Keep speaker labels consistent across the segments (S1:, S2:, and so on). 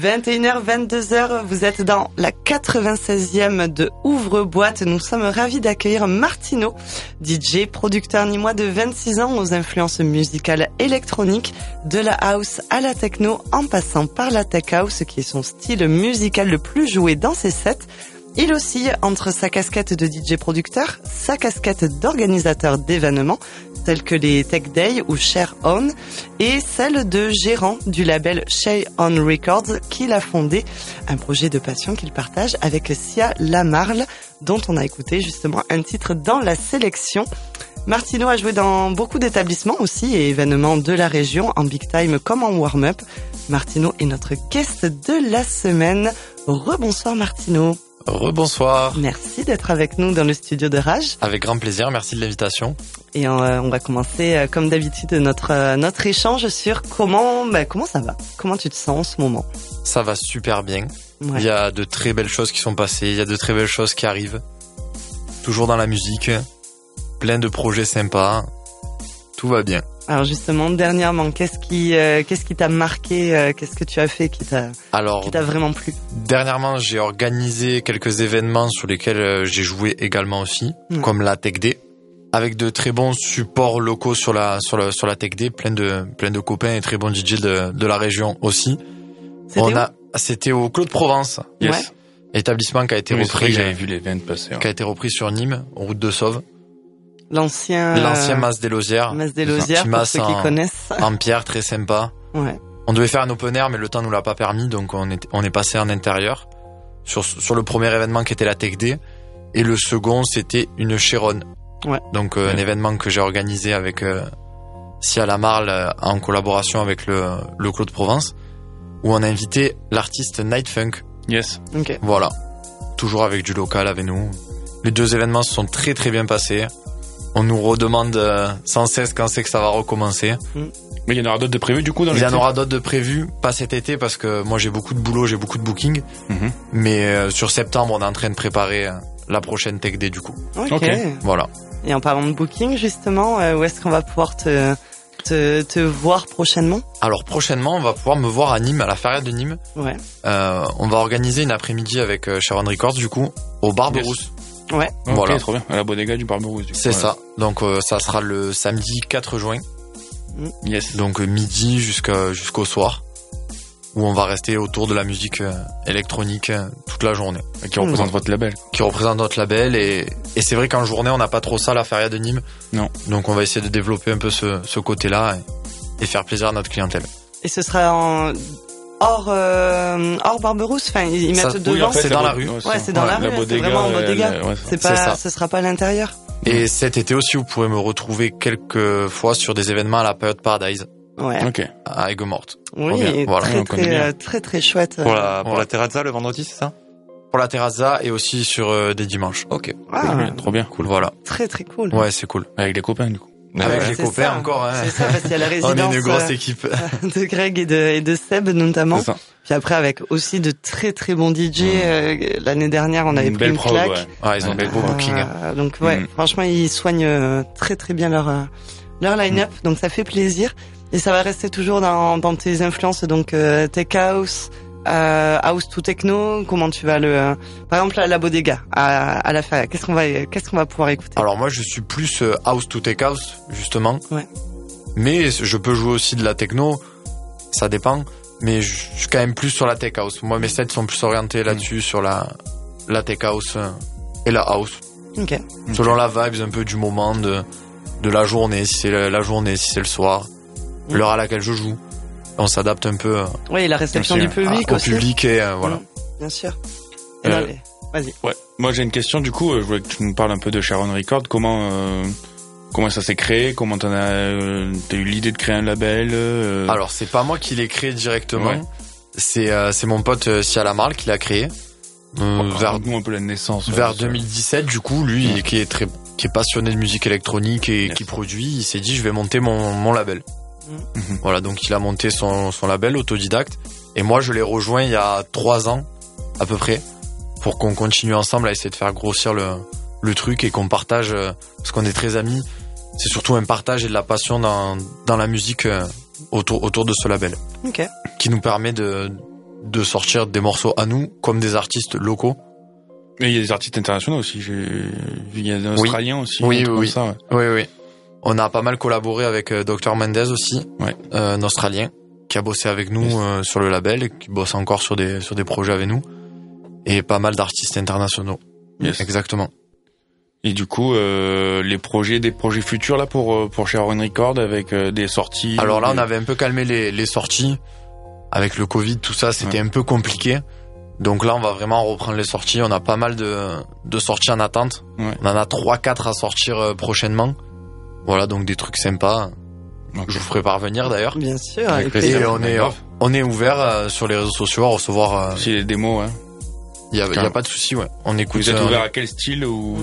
S1: 21h, 22h, vous êtes dans la 96e de Ouvre-Boîte. Nous sommes ravis d'accueillir Martino, DJ, producteur nîmois de 26 ans aux influences musicales électroniques, de la house à la techno, en passant par la tech house qui est son style musical le plus joué dans ses sets. Il oscille entre sa casquette de DJ producteur, sa casquette d'organisateur d'événements, tels que les Tech Day ou Share On, et celle de gérant du label Shay On Records qu'il a fondé, un projet de passion qu'il partage avec Sia Lamarle, dont on a écouté justement un titre dans la sélection. Martino a joué dans beaucoup d'établissements aussi et événements de la région, en big time comme en warm-up. Martino est notre guest de la semaine. Rebonsoir Martino.
S2: Rebonsoir.
S1: Merci d'être avec nous dans le studio de Rage.
S2: Avec grand plaisir, merci de l'invitation.
S1: Et euh, on va commencer euh, comme d'habitude notre euh, notre échange sur comment bah, comment ça va, comment tu te sens en ce moment?
S2: Ça va super bien. Ouais. Il y a de très belles choses qui sont passées, il y a de très belles choses qui arrivent. Toujours dans la musique, plein de projets sympas. Tout va bien.
S1: Alors justement, dernièrement, qu'est-ce qui, euh, qu'est-ce qui t'a marqué euh, Qu'est-ce que tu as fait qui t'a, qui t'a vraiment plu?
S2: Dernièrement, j'ai organisé quelques événements sur lesquels euh, j'ai joué également aussi, ouais. comme la Tech Day, avec de très bons supports locaux sur la sur la sur la Tech Day, plein de plein de copains et très bons DJ de de la région aussi.
S1: C'était On a,
S2: c'était au Clos de Provence.
S1: Yes. Ouais.
S2: Établissement qui a été
S3: oui,
S2: repris.
S3: J'avais vu l'événement passer.
S2: Qui a été repris sur Nîmes, route de Sauve.
S1: L'ancien.
S2: L'ancien Mas des Losières.
S1: Mas des Losières, pour ceux qui connaissent.
S2: En pierre, très sympa.
S1: Ouais.
S2: On devait faire un open air, mais le temps nous l'a pas permis, donc on est, on est passé en intérieur. Sur, sur le premier événement qui était la Tech Day. Et le second, c'était une.
S1: Ouais.
S2: Donc, euh,
S1: ouais.
S2: un événement que j'ai organisé avec, euh, Sia Lamarle, euh, en collaboration avec le, le Clos de Provence, où on a invité l'artiste Night Funk.
S3: Yes.
S1: Ok.
S2: Voilà. Toujours avec du local avec nous. Les deux événements se sont très très bien passés on nous redemande euh, sans cesse quand c'est que ça va recommencer.
S1: Mm.
S3: Mais il y en aura d'autres de prévus du coup dans
S2: Il y en aura d'autres de prévus, pas cet été parce que moi j'ai beaucoup de boulot, j'ai beaucoup de booking.
S3: Mm -hmm.
S2: Mais euh, sur septembre, on est en train de préparer euh, la prochaine Tech Day du coup.
S1: Ok.
S3: okay.
S2: Voilà.
S1: Et en parlant de booking justement, où est-ce qu'on va pouvoir te, te, te voir prochainement?
S2: Alors prochainement, on va pouvoir me voir à Nîmes, à la Feria de Nîmes.
S1: Ouais.
S2: Euh, on va organiser une après-midi avec Sharon Records du coup au Barberousse.
S1: Yes. Ouais.
S3: Okay,
S2: voilà.
S3: trop bien. À la Bodega du Barberousse.
S2: C'est ouais. ça. Donc euh, ça sera le samedi 4 juin.
S1: Mm.
S3: Yes.
S2: Donc euh, midi jusqu'à jusqu'au soir où on va rester autour de la musique euh, électronique toute la journée.
S3: Et qui représente mmh. votre label.
S2: Qui représente notre label et, et c'est vrai qu'en journée on n'a pas trop ça la feria de Nîmes.
S3: Non.
S2: Donc on va essayer de développer un peu ce, ce côté-là et, et, faire plaisir à notre clientèle.
S1: Et ce sera en hors euh, hors Barberousse enfin ils mettent
S2: ça,
S1: devant.
S2: oui, en fait, c'est dans la rue.
S1: ouais c'est dans ouais, la, la rue c'est vraiment en bodega. c'est pas ce sera pas à l'intérieur.
S2: Et cet été aussi vous pourrez me retrouver quelques fois sur des événements à la période Paradise.
S1: Ouais.
S3: Ok.
S2: À Aigues-Mortes
S1: oui
S2: voilà.
S1: très très, très, très chouette.
S4: Pour la pour la terrazza le vendredi c'est ça?
S2: Pour la terrazza et aussi sur euh, des dimanches.
S4: Ok.
S1: Ah,
S3: cool. trop bien.
S2: Cool. Voilà.
S1: Très très cool.
S2: Ouais c'est cool.
S3: Avec les copains du coup
S2: avec
S1: ouais,
S2: les copains
S1: ça.
S2: encore, hein.
S1: C'est ça, parce qu'il y a la résidence.
S2: On est une grosse équipe.
S1: De Greg et de, et de Seb, notamment.
S3: Ça.
S1: Puis après, avec aussi de très très bons DJ. Mmh. Euh, L'année dernière, on avait
S3: une
S1: pris une
S3: prog,
S1: claque.
S3: Ouais.
S2: Ah, ils ont des beaux
S1: euh,
S2: bookings.
S1: Donc ouais, mmh. franchement, ils soignent euh, très très bien leur, leur line-up. Mmh. Donc ça fait plaisir. Et ça va rester toujours dans, dans tes influences, donc euh, Tech House, euh, house to techno comment tu vas le euh, par exemple à la bodega à, à la feria qu'est-ce qu'on va qu'est-ce qu'on va pouvoir écouter?
S2: Alors moi je suis plus euh, house to tech house justement
S1: ouais.
S2: mais je peux jouer aussi de la techno ça dépend mais je suis quand même plus sur la tech house moi mes sets sont plus orientés là-dessus mmh. sur la la tech house et la house
S1: okay.
S2: selon la vibe un peu du moment de de la journée si c'est la journée si c'est le soir mmh. l'heure à laquelle je joue on s'adapte un peu
S1: oui la réception du public
S2: au
S1: aussi.
S2: public et euh, voilà.
S1: Mmh, bien sûr.
S3: Euh,
S1: vas-y.
S3: ouais. Moi j'ai une question du coup je voulais que tu nous parles un peu de Sharon Record comment euh, comment ça s'est créé? Comment t'en as euh, t'as eu l'idée de créer un label euh?
S2: Alors c'est pas moi qui l'ai créé directement.
S3: Ouais.
S2: c'est euh, c'est mon pote Sia Lamarle qui l'a créé.
S3: Euh, vers nous un peu la naissance
S2: vers 2017 du coup lui ouais. qui est très qui est passionné de musique électronique et yes. qui produit il s'est dit je vais monter mon mon label
S1: Mmh.
S2: Voilà, donc il a monté son, son label autodidacte. Et moi, je l'ai rejoint il y a trois ans, à peu près, pour qu'on continue ensemble à essayer de faire grossir le, le truc et qu'on partage, euh, parce qu'on est très amis. C'est surtout un partage et de la passion dans, dans la musique euh, autour, autour de ce label.
S1: Ok.
S2: Qui nous permet de, de sortir des morceaux à nous comme des artistes locaux.
S3: Mais il y a des artistes internationaux aussi. Il y a des Australiens aussi.
S2: Oui, oui,
S3: comme
S2: oui.
S3: ça, ouais.
S2: Oui, oui. On a pas mal collaboré avec euh, Dr Mendez aussi,
S3: Ouais.
S2: euh, un Australien, qui a bossé avec nous
S3: Yes.
S2: euh, sur le label et qui bosse encore sur des sur des projets avec nous. Et pas mal d'artistes internationaux.
S3: Yes.
S2: Exactement.
S3: Et du coup, euh, les projets, des projets futurs là pour pour Sharon Record avec euh, des sorties.
S2: Alors là, on avait un peu calmé les, les sorties. Avec le Covid, tout ça, c'était un peu compliqué. Donc là, on va vraiment reprendre les sorties. On a pas mal de, de sorties en attente.
S3: Ouais.
S2: On en a 3-4 à sortir prochainement. Voilà, donc des trucs sympas.
S3: Ok.
S2: Je vous ferai parvenir d'ailleurs.
S1: Bien sûr,
S3: Avec
S1: avec
S3: plaisir.
S2: Et on est, on est ouvert euh, sur les réseaux sociaux à recevoir. euh,
S3: Si les démos, hein.
S2: Il y a, y a pas de souci, ouais. On écoute.
S3: Vous êtes
S2: euh,
S3: ouvert à quel style ou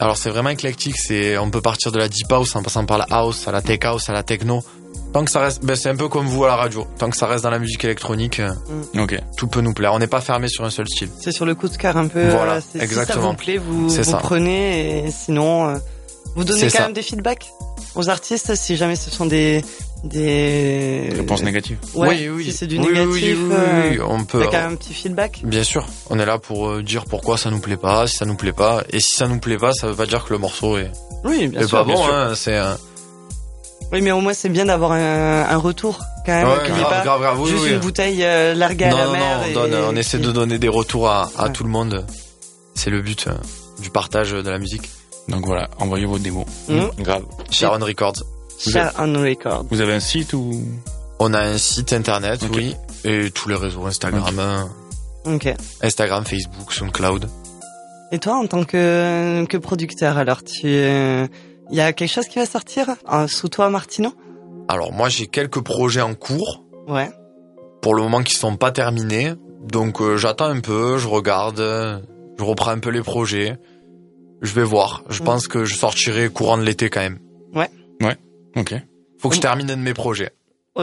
S2: Alors c'est vraiment éclectique. C'est, on peut partir de la deep house en passant par la house, à la tech house, à la techno. Tant que ça reste, ben c'est un peu comme vous à la radio. Tant que ça reste dans la musique électronique, euh,
S3: Ok.
S2: tout peut nous plaire. On n'est pas fermé sur un seul style.
S1: C'est sur le coup de cœur un peu.
S2: Voilà,
S1: euh, c'est- Si ça
S2: exactement.
S1: vous plaît, vous, vous
S2: ça.
S1: prenez et sinon, euh, vous donnez quand
S2: ça.
S1: même des feedbacks aux artistes si jamais ce sont des des
S3: Réponse négative.
S1: Ouais,
S2: oui, oui.
S1: Si c'est du
S2: Oui,
S1: négatif,
S2: oui, oui, on peut.
S1: quand même un petit feedback.
S2: Bien sûr, on est là pour euh, dire pourquoi ça nous plaît pas, si ça nous plaît pas, et si ça nous plaît pas, ça veut pas dire que le morceau est,
S1: Oui, bien
S2: est
S1: sûr.
S2: pas
S1: bien
S2: bon.
S1: sûr.
S2: Hein, c'est
S1: Oui, mais au moins c'est bien d'avoir un, un retour quand même,
S2: ouais,
S1: ait
S2: grave,
S1: pas
S2: grave, grave,
S1: juste une bouteille euh, larguée
S2: Non,
S1: à la
S2: non,
S1: mer.
S2: non, on,
S1: et-
S2: donne, on essaie de donner des retours à, à
S1: Ouais.
S2: tout le monde. C'est le but euh, du partage de la musique.
S3: Donc voilà, envoyez vos démos.
S1: Mhm.
S4: Grave.
S2: Sharon Records.
S1: Share on record.
S3: Vous avez un site ou?
S2: On a un site internet, oui, et tous les réseaux Instagram, euh,
S1: Ok.
S2: Instagram, Facebook, SoundCloud.
S1: Et toi, en tant que, que producteur, alors tu, il y a quelque chose qui va sortir euh, sous toi, Martino?
S2: Alors moi j'ai quelques projets en cours,
S1: Ouais.
S2: pour le moment qui sont pas terminés, donc euh, j'attends un peu, je regarde, euh, je reprends un peu les projets, je vais voir. Je
S1: Mhm.
S2: pense que je sortirai courant de l'été quand même.
S3: Ok.
S2: Faut que je
S1: Mhm.
S2: termine un de mes projets.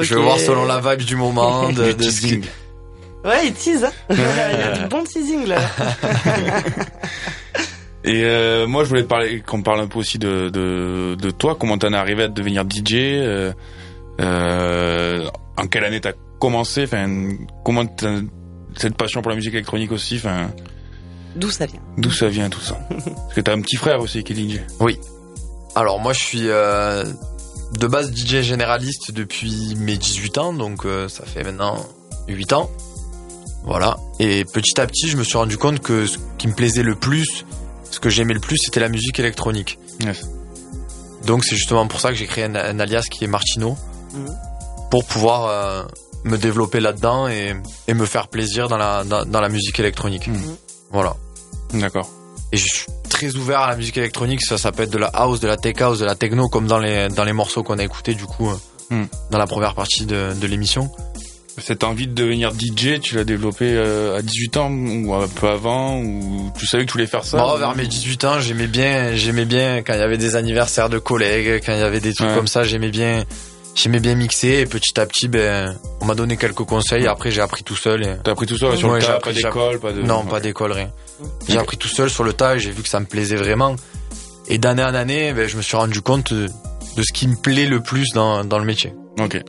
S2: Je vais voir selon la vibe du moment, de,
S3: Du
S2: de ce qui-
S3: teasing.
S1: Ouais, il tease. Hein il y a du bon teasing là.
S3: Et euh, moi, je voulais te parler, qu'on parle un peu aussi de de, de toi. Comment t'en es arrivé à devenir DJ euh, euh, En quelle année t'as commencé? Enfin, comment t'as cette passion pour la musique électronique aussi Enfin,
S1: D'où ça vient
S3: d'où ça vient tout ça Parce que t'as un petit frère aussi qui est DJ.
S2: Alors moi je suis euh, de base DJ généraliste depuis mes 18 ans, donc euh, ça fait maintenant 8 ans. Voilà. Et petit à petit je me suis rendu compte que ce qui me plaisait le plus, ce que j'aimais le plus, c'était la musique électronique.
S3: Yes.
S2: Donc c'est justement pour ça que j'ai créé un, un alias qui est Martino,
S1: Mhm.
S2: pour pouvoir euh, me développer là-dedans et, et me faire plaisir dans la, dans, dans la musique électronique.
S3: Mhm.
S2: Voilà.
S3: D'accord.
S2: Et je suis très ouvert à la musique électronique, ça, ça peut être de la house, de la tech house, de la techno, comme dans les, dans les morceaux qu'on a écoutés du coup euh,
S3: Hmm.
S2: dans la première partie de, de l'émission.
S3: Cette envie de devenir DJ, tu l'as développée euh, à 18 ans ou un peu avant ou tu savais que tu voulais faire ça?
S2: Moi,
S3: ou-
S2: vers mes 18 ans, j'aimais bien, j'aimais bien quand il y avait des anniversaires de collègues, quand il y avait des trucs
S3: Ouais.
S2: comme ça, j'aimais bien, j'aimais bien mixer et petit à petit, ben, on m'a donné quelques conseils. Après, j'ai appris tout seul. Et...
S3: T'as appris tout ça sur
S2: Ouais,
S3: le
S2: j'ai
S3: tas,
S2: appris-
S3: pas d'école, pas de...
S2: Non, pas d'école, rien. J'ai appris tout seul sur le tas et j'ai vu que ça me plaisait vraiment. Et d'année en année, ben, je me suis rendu compte de, ce qui me plaît le plus dans, dans le métier.
S3: Ok.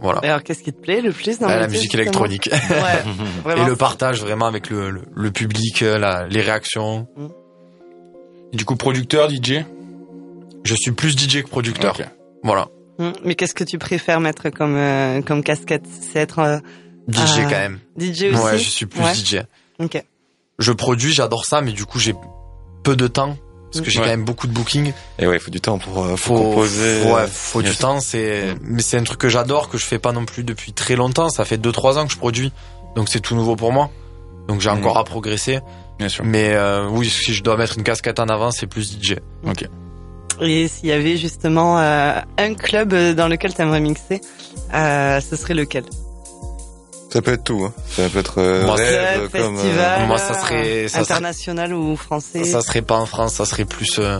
S2: Voilà.
S1: Alors, qu'est-ce qui te plaît le plus dans le
S2: la musique électronique.
S1: Ouais, vraiment.
S2: Et le partage vraiment avec le, le, le public, euh, la, les réactions.
S3: Et du coup, producteur, DJ
S2: Je suis plus DJ que producteur.
S3: Ok.
S2: Voilà.
S1: Hum, Mais qu'est-ce que tu préfères mettre comme, euh, comme casquette? C'est être euh,
S2: DJ quand même.
S1: DJ aussi
S2: Ouais, je suis plus
S1: Ouais.
S2: DJ.
S1: Ok.
S2: Je produis, j'adore ça, mais du coup j'ai peu de temps parce que j'ai
S3: Ouais.
S2: quand même beaucoup de bookings.
S4: Et ouais, il faut du temps pour, euh,
S2: Faut
S4: composer.
S2: faut- ouais, faut
S3: yes.
S2: du temps. C'est mais c'est un truc que j'adore que je fais pas non plus depuis très longtemps. Ça fait 2-3 ans que je produis, donc c'est tout nouveau pour moi. Donc j'ai
S3: Mhm.
S2: encore à progresser.
S3: Bien sûr.
S2: Mais euh, oui, si je dois mettre une casquette en avant, c'est plus DJ.
S3: Ok.
S1: Et s'il y avait justement euh, un club dans lequel tu aimerais mixer, euh, ce serait lequel?
S4: Ça peut être tout. Hein. Ça peut être euh,
S2: Moi,
S4: rêve,
S1: Club,
S4: comme. euh,
S1: festival,
S2: moi, ça serait- ça serait-
S1: international ou français
S2: Ça serait pas en France, ça serait plus euh,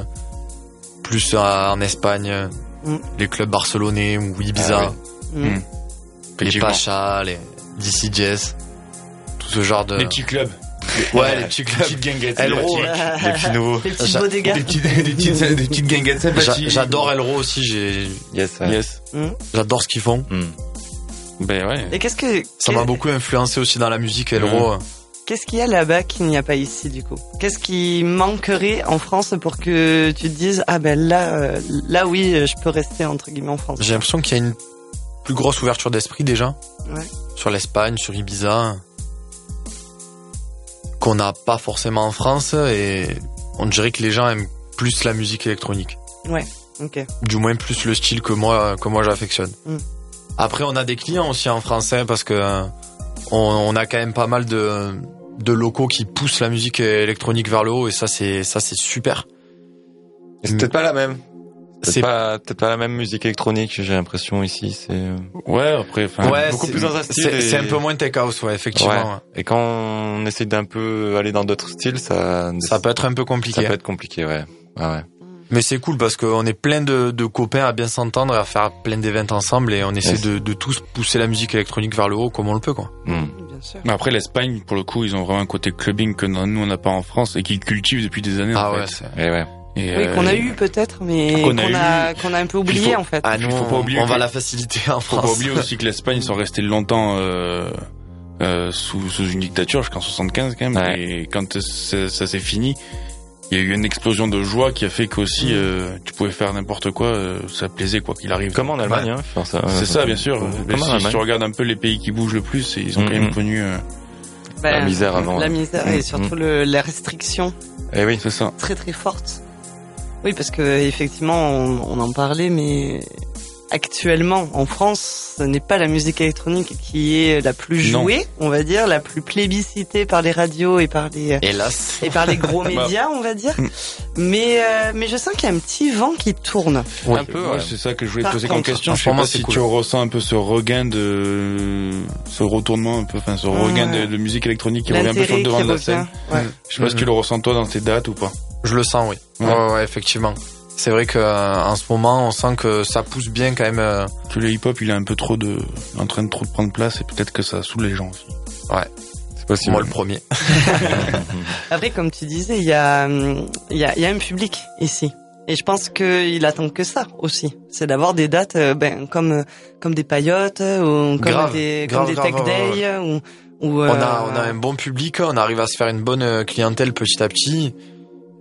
S2: plus euh, en Espagne,
S1: Mm.
S2: les clubs barcelonais ou Ibiza,
S4: Ah
S1: Hum.
S3: Mm.
S2: les. Pacha, les DC Jazz, tout ce genre de
S3: Les petits clubs.
S2: Ouais les petits clubs.
S3: petites guinguettes.
S2: Elro,
S3: sympathiques.
S4: Les petits nouveaux.
S1: Les petits beaux dégâts.
S3: Des petites, des petites, des petites guinguettes
S2: J'a-
S3: sympathiques.
S2: J'adore Elro aussi, j'ai
S4: Yes. ouais.
S3: Yes.
S2: j'adore ce qu'ils font.
S4: Hmm.
S3: Ben ouais.
S1: Et qu'est-ce que
S2: Ça m'a beaucoup influencé aussi dans la musique, Elro.
S1: Qu'est-ce qu'il y a là-bas qu'il n'y a pas ici du coup? Qu'est-ce qui manquerait en France pour que tu te dises ah ben là euh, là oui je peux rester entre guillemets en France?
S2: J'ai l'impression qu'il y a une plus grosse ouverture d'esprit déjà
S1: Ouais.
S2: sur l'Espagne, sur Ibiza, qu'on n'a pas forcément en France et on dirait que les gens aiment plus la musique électronique.
S1: Ok.
S2: Du moins plus le style que moi que moi j'affectionne.
S1: Mm.
S2: Après on a des clients aussi en français parce que on, on a quand même pas mal de de locaux qui poussent la musique électronique vers le haut et ça c'est ça c'est super.
S4: C'est peut-être pas la même.
S2: C'est-
S4: pas peut-être pas la même musique électronique. J'ai l'impression ici. C'est euh,
S3: Ouais, après, enfin.
S2: Ouais,
S4: beaucoup
S2: c'est-
S4: plus dans un style
S2: C'est
S4: et-
S2: un peu moins tech house, ouais, effectivement.
S4: Ouais. Et quand on essaie d'un peu aller dans d'autres styles, ça
S2: Ça peut être un peu
S4: ça
S2: compliqué.
S4: peut être compliqué. Ouais. Ouais. ouais.
S2: Mais c'est cool parce qu'on est plein de, de copains à bien s'entendre, à faire plein d'événements ensemble et on essaie
S4: Yes.
S2: de, de tous pousser la musique électronique vers le haut comme on le peut, quoi.
S1: Bien sûr.
S3: Mais après, l'Espagne, pour le coup, ils ont vraiment un côté clubbing que nous, on n'a pas en France et qu'ils cultivent depuis des années.
S2: Ah
S3: en
S2: ouais,
S3: fait.
S2: c'est...
S4: Et ouais.
S3: Et,
S1: Oui,
S3: euh,
S1: qu'on a eu peut-être, mais
S3: qu'on a
S1: a, qu'on a un peu oublié
S3: faut-
S1: en fait.
S2: Ah, nous,
S3: faut pas
S2: on,
S3: oublier
S2: on va la faciliter en
S3: Faut pas
S2: France.
S3: oublier aussi que l'Espagne, ils sont restés longtemps euh, euh, sous, sous une dictature, jusqu'en 75 quand même.
S4: Ouais.
S3: Et quand ça, ça s'est fini, il y a eu une explosion de joie qui a fait qu'aussi euh, tu pouvais faire n'importe quoi, euh, ça plaisait quoi qu'il arrive.
S4: Comme en Allemagne. Hein, enfin, ça,
S3: C'est ça, bien sûr.
S4: Comme
S3: si, tu regardes un peu les pays qui bougent le plus, ils ont quand même
S4: Mhm.
S3: connu. euh,
S1: Ben,
S4: la misère avant.
S1: La
S4: ouais.
S1: misère
S4: Mm,
S1: et surtout le, les restrictions
S4: Eh oui.
S3: c'est ça.
S1: très très fortes. Oui, parce que effectivement, on, on en parlait, mais actuellement en France, ce n'est pas la musique électronique qui est la plus
S3: Non.
S1: jouée, on va dire, la plus plébiscitée par les radios et par les
S2: Hélas.
S1: et par les gros
S3: Bah.
S1: médias, on va dire. Mais euh, mais je sens qu'il y a un petit vent qui tourne.
S2: Oui.
S4: Un peu. Ouais.
S3: c'est ça que je voulais te
S1: Par
S3: poser comme question. Je sais pas si
S2: cool.
S3: tu ressens un peu ce regain de, ce retournement un peu, enfin, ce regain
S1: Ouais.
S3: de, de musique électronique qui revient un peu sur le devant de la scène.
S1: Ouais.
S3: Je sais pas si tu le ressens toi dans tes dates ou pas.
S2: Je le sens, oui.
S3: Ouais.
S2: Ouais, ouais, effectivement. C'est vrai que euh, en ce moment, on sent que ça pousse bien quand même. euh,
S3: Que le hip-hop, il est un peu trop de, en train de trop de prendre place et peut-être que ça saoule les gens aussi.
S4: C'est possible.
S2: moi le premier.
S1: Après, comme tu disais, il y a, il y a, il y a un public ici. Et je pense qu'il attend que ça aussi. C'est d'avoir des dates, euh, ben, comme, comme des paillotes, ou comme
S2: Grave,
S1: des,
S2: grave,
S1: comme des
S2: grave,
S1: Tech
S2: ouais,
S1: Day, ou, ou,
S2: On
S1: euh,
S2: a, on a un bon public, on arrive à se faire une bonne clientèle petit à petit.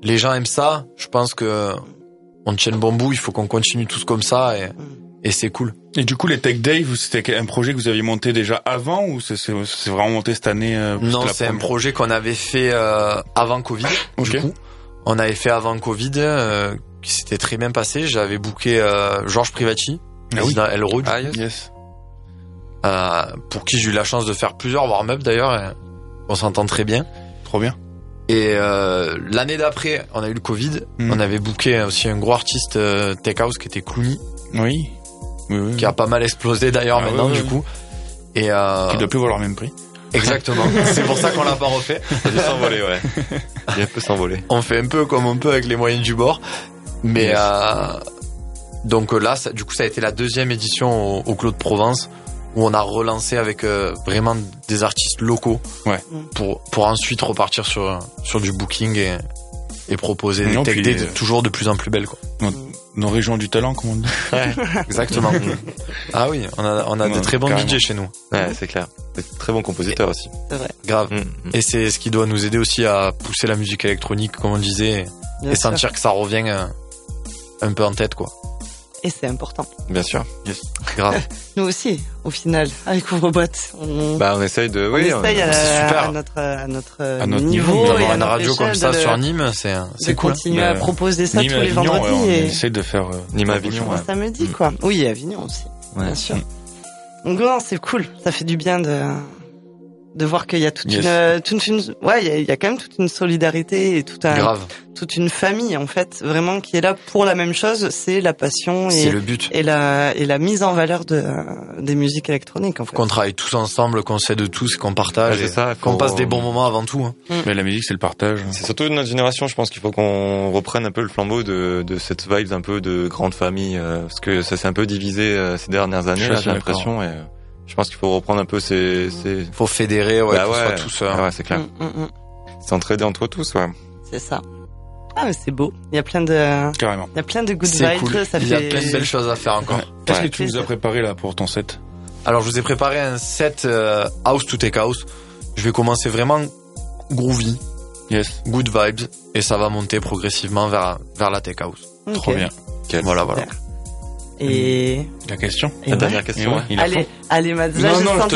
S2: Les gens aiment ça. Je pense que on tient le bon bout. Il faut qu'on continue tous comme ça et, et c'est cool.
S3: Et du coup, les Tech Day, vous- c'était un projet que vous aviez monté déjà avant ou c'est c'est- c'est vraiment monté cette année euh,
S2: Non, c'est un projet qu'on avait fait euh, avant Covid.
S3: Ok.
S2: Du coup, on avait fait avant Covid, euh, qui s'était très bien passé. J'avais booké euh, Georges Privati,
S3: Ah oui.
S2: président El Rouge,
S4: Ah, yes.
S3: Yes.
S2: euh, pour qui j'ai eu la chance de faire plusieurs warm-up d'ailleurs. et On s'entend très bien.
S3: Trop bien.
S2: Et euh, l'année d'après, on a eu le Covid.
S3: Mm.
S2: On avait booké aussi un gros artiste euh, tech house qui était Clooney,
S3: Oui. Oui, oui.
S2: qui a pas mal explosé d'ailleurs
S3: Ah
S2: maintenant du coup. Et euh,
S3: Qui doit plus valoir le même prix.
S2: exactement. c'est pour ça qu'on l'a pas refait.
S4: Ça a dû s'envoler, ouais. Il peut s'envoler.
S2: on fait un peu comme on peut avec les moyens du bord. Mais
S3: Yes.
S2: euh, donc là, ça, du coup, ça a été la deuxième édition au, au Clos de Provence où on a relancé avec euh, vraiment des artistes locaux
S3: Ouais.
S2: pour pour ensuite repartir sur sur du booking et et proposer des tech
S3: euh,
S2: toujours de plus en plus belles quoi.
S3: Nos régions du talent, comme on dit.
S2: Exactement. ah oui, on a on a des très bons
S3: carrément.
S2: DJ chez nous.
S4: Ouais, c'est clair. C'est très bon compositeur aussi.
S1: C'est vrai.
S2: Grave.
S4: Mm, mm.
S2: Et c'est ce qui doit nous aider aussi à pousser la musique électronique, comme on disait,
S1: Bien
S2: et
S1: sûr.
S2: sentir que ça revient euh, un peu en tête, quoi.
S1: Et c'est important.
S4: Bien sûr.
S2: Grave.
S1: Nous aussi, au final, avec Ouvre-Boîte, on,
S4: Bah, on essaye de,
S1: on
S4: oui.
S1: essaye à,
S2: super.
S1: à notre, à notre,
S3: À notre
S1: niveau,
S3: niveau,
S1: et
S2: D'avoir une radio comme ça
S1: de,
S2: sur Nîmes, c'est c'est cool.
S1: continuer à
S3: Bah,
S1: proposer ça
S3: Nîmes,
S1: tous les
S3: Avignon,
S1: vendredis
S3: ouais, on
S1: et
S3: essaie de faire. euh,
S4: Nîmes, Avignon, ouais.
S1: samedi,
S4: Mm.
S1: quoi. Oui, et Avignon aussi,
S4: Ouais.
S1: bien sûr. Donc non, c'est cool. Ça fait du bien de de voir qu'il y a toute
S3: Yes.
S1: une, euh, toute une, ouais, il y a, il y a quand même toute une solidarité et tout un,
S2: Grave.
S1: toute une famille en fait, vraiment qui est là pour la même chose, c'est la passion
S2: C'est
S1: et
S2: le but.
S1: et la et la mise en valeur de des musiques électroniques en fait.
S2: Qu'on travaille tous ensemble, qu'on s'aide tous, qu'on
S4: Ouais,
S2: partage,
S4: c'est
S2: et
S4: ça.
S2: qu'on passe des bons moments avant tout. hein.
S3: Mais la musique, c'est le partage.
S4: C'est surtout notre génération, je pense qu'il faut qu'on reprenne un peu le flambeau de, de cette vibe un peu de grande famille, euh, parce que ça s'est un peu divisé euh, ces dernières années, j'ai l'impression, et euh, je pense qu'il faut reprendre un peu ces... ces...
S2: Faut fédérer, ouais,
S4: Bah ouais,
S2: tous. euh,
S4: Ah ouais, c'est clair.
S1: Mm, mm, mm.
S4: S'entraider entre tous, ouais.
S1: C'est ça. Ah mais c'est beau. Il y a plein de
S3: Carrément.
S1: il y a plein de good vibes.
S2: cool.
S1: Ça
S2: Il y a
S1: fait
S2: plein de belles choses à faire encore.
S3: Qu'est-ce
S4: Ouais.
S3: que tu nous as préparé là pour ton set?
S2: Alors je vous ai préparé un set euh, house to take house. Je vais commencer vraiment groovy,
S3: Yes.
S2: good vibes, et ça va monter progressivement vers vers la take house.
S3: Trop bien.
S2: Voilà, voilà.
S1: Et,
S3: La question.
S1: et
S4: La
S1: ouais.
S4: dernière question.
S3: ouais,
S1: Allez, allez, Mads, là,
S3: non,
S1: je
S3: non,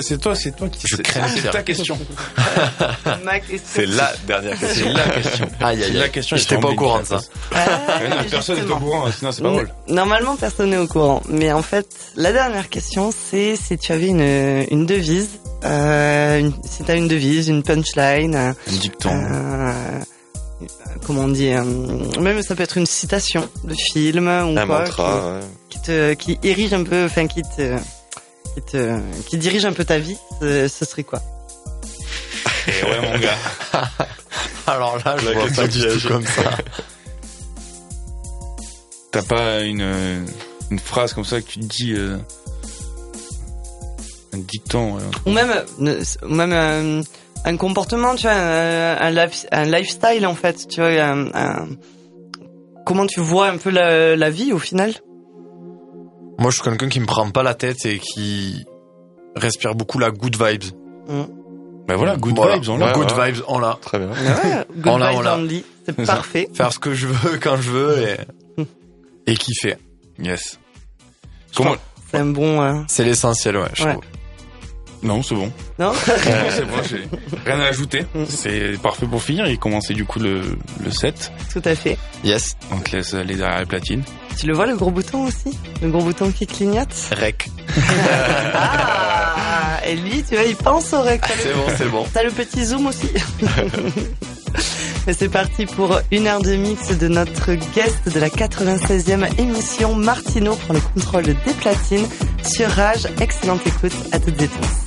S3: c'est toi, c'est toi qui.
S2: Je
S3: c'est-
S2: crains
S3: C'est ta question.
S1: Ma question.
S4: C'est la dernière
S3: C'est
S4: question.
S3: la question.
S2: Aïe
S3: C'est
S2: aïe
S3: la
S2: aïe.
S3: question.
S2: J'étais pas au courant de ça.
S1: Ah,
S3: non, personne n'est au courant, sinon c'est pas drôle.
S1: Normalement, personne n'est au courant. Mais en fait, la dernière question, c'est si tu avais une, une devise, euh, une, si tu as une devise, une punchline,
S3: Un dicton.
S1: euh, comment on dit, euh, même ça peut être une citation de film ou
S4: Un
S1: quoi,
S4: mantra. ouais.
S1: qui, te, qui érige un peu, enfin qui te, qui te, qui dirige un peu ta vie. Ce, ce serait quoi?
S3: Et ouais, mon gars.
S2: Alors là, je
S4: La
S2: vois pas du tout comme ça.
S3: T'as pas une, euh, une phrase comme ça que tu te dis, euh, un dicton, ouais.
S1: Ou même, euh, ou même un, un comportement, tu vois, un, un, life- un lifestyle en fait, tu vois, un- un- comment tu vois un peu la, la vie au final?
S2: Moi, je suis quelqu'un qui me prend pas la tête et qui respire beaucoup la good vibes.
S3: Ben voilà, good
S2: Voilà.
S3: vibes, on l'a.
S4: Ouais,
S2: good
S4: ouais.
S2: vibes, on l'a.
S4: Très bien.
S1: Ouais, good
S2: On l'a,
S1: vibes
S2: on l'a.
S1: only, c'est parfait.
S2: Faire ce que je veux quand je veux et et kiffer.
S3: Yes. Comment
S1: C'est un bon, euh,
S2: C'est l'essentiel, ouais. Je
S1: Ouais.
S2: trouve.
S3: Non, c'est bon.
S1: non
S3: c'est bon, j'ai rien à ajouter. C'est parfait pour finir et commencer du coup le, le set.
S1: Tout à fait.
S2: Yes.
S3: On te laisse aller derrière la platine.
S1: Tu le vois le gros bouton aussi, le gros bouton qui clignote?
S2: Rec.
S1: Ah, et lui, tu vois, il pense au rec.
S2: C'est bon, c'est bon.
S1: T'as le petit zoom aussi. Mais c'est parti pour une heure de mix de notre guest de la 96e émission. Martino prend le contrôle des platines sur Rage. Excellente écoute à toutes et tous.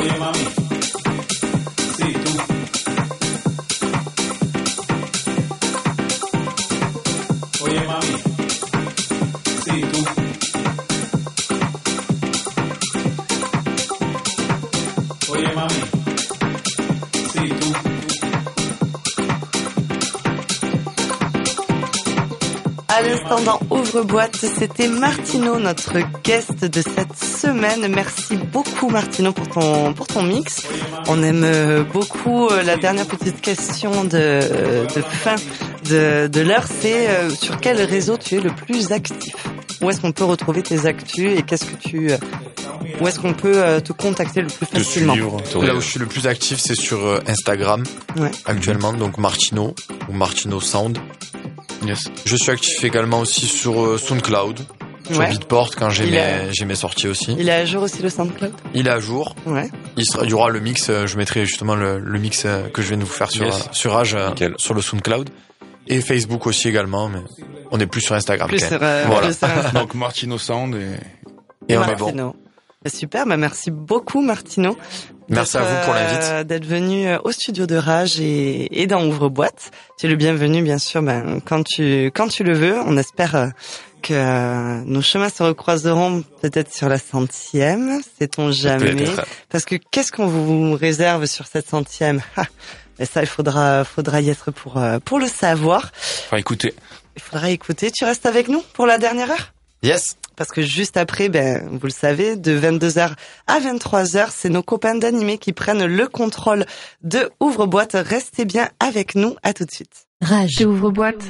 S5: Oye, mami. Sí, tú. Oye, mami. Sí, tú. Oye, mami. Sí, tú.
S1: Dans Ouvre-boîte, c'était Martino, notre guest de cette semaine. Merci beaucoup Martino pour ton, pour ton mix. On aime euh, beaucoup euh, la dernière petite question de, de fin de, de l'heure, c'est euh, sur quel réseau tu es le plus actif? Où est-ce qu'on peut retrouver tes actus et qu'est-ce que tu... euh, Où est-ce qu'on peut euh, te contacter le plus facilement?
S2: Là où je suis le plus actif, c'est sur euh, Instagram
S1: Ouais.
S2: actuellement, donc Martino ou Martino Sound.
S3: Yes.
S2: Je suis actif également aussi sur euh, SoundCloud, sur
S1: Ouais.
S2: Beatport quand j'ai mes,
S1: a-
S2: j'ai mes sorties aussi.
S1: Il est à jour aussi le SoundCloud?
S2: Il est à jour.
S1: Ouais.
S2: Il, sera, il y aura le mix, euh, je mettrai justement le, le mix euh, que je viens de vous faire sur,
S3: Yes.
S2: sur Rage
S4: Nickel.
S2: sur le SoundCloud. Et Facebook aussi également, mais on est plus sur Instagram.
S1: Plus sur, euh,
S2: Voilà.
S1: plus sur Insta.
S3: Donc Martino Sound et
S2: Et on est bon.
S1: Martino. Bah, Super, bah merci beaucoup Martino.
S2: Merci à vous pour l'invite.
S1: euh, D'être venu euh, au studio de Rage et, et dans Ouvre-boîte. Tu es le bienvenu bien sûr ben, quand tu quand tu le veux. On espère euh, que nos chemins se recroiseront peut-être sur la centième, sait-on jamais. Parce que qu'est-ce qu'on vous réserve sur cette centième? Ah, Et ça, il faudra faudra y être pour pour le savoir.
S3: Enfin, écoutez,
S1: Il faudra écouter. Tu restes avec nous pour la dernière heure?
S2: Yes.
S1: Parce que juste après, ben, vous le savez, de 22h à 23h, c'est nos copains d'animés qui prennent le contrôle de Ouvre-boîte. Restez bien avec nous. À tout de suite.
S6: Rage.
S7: Ouvre-boîte.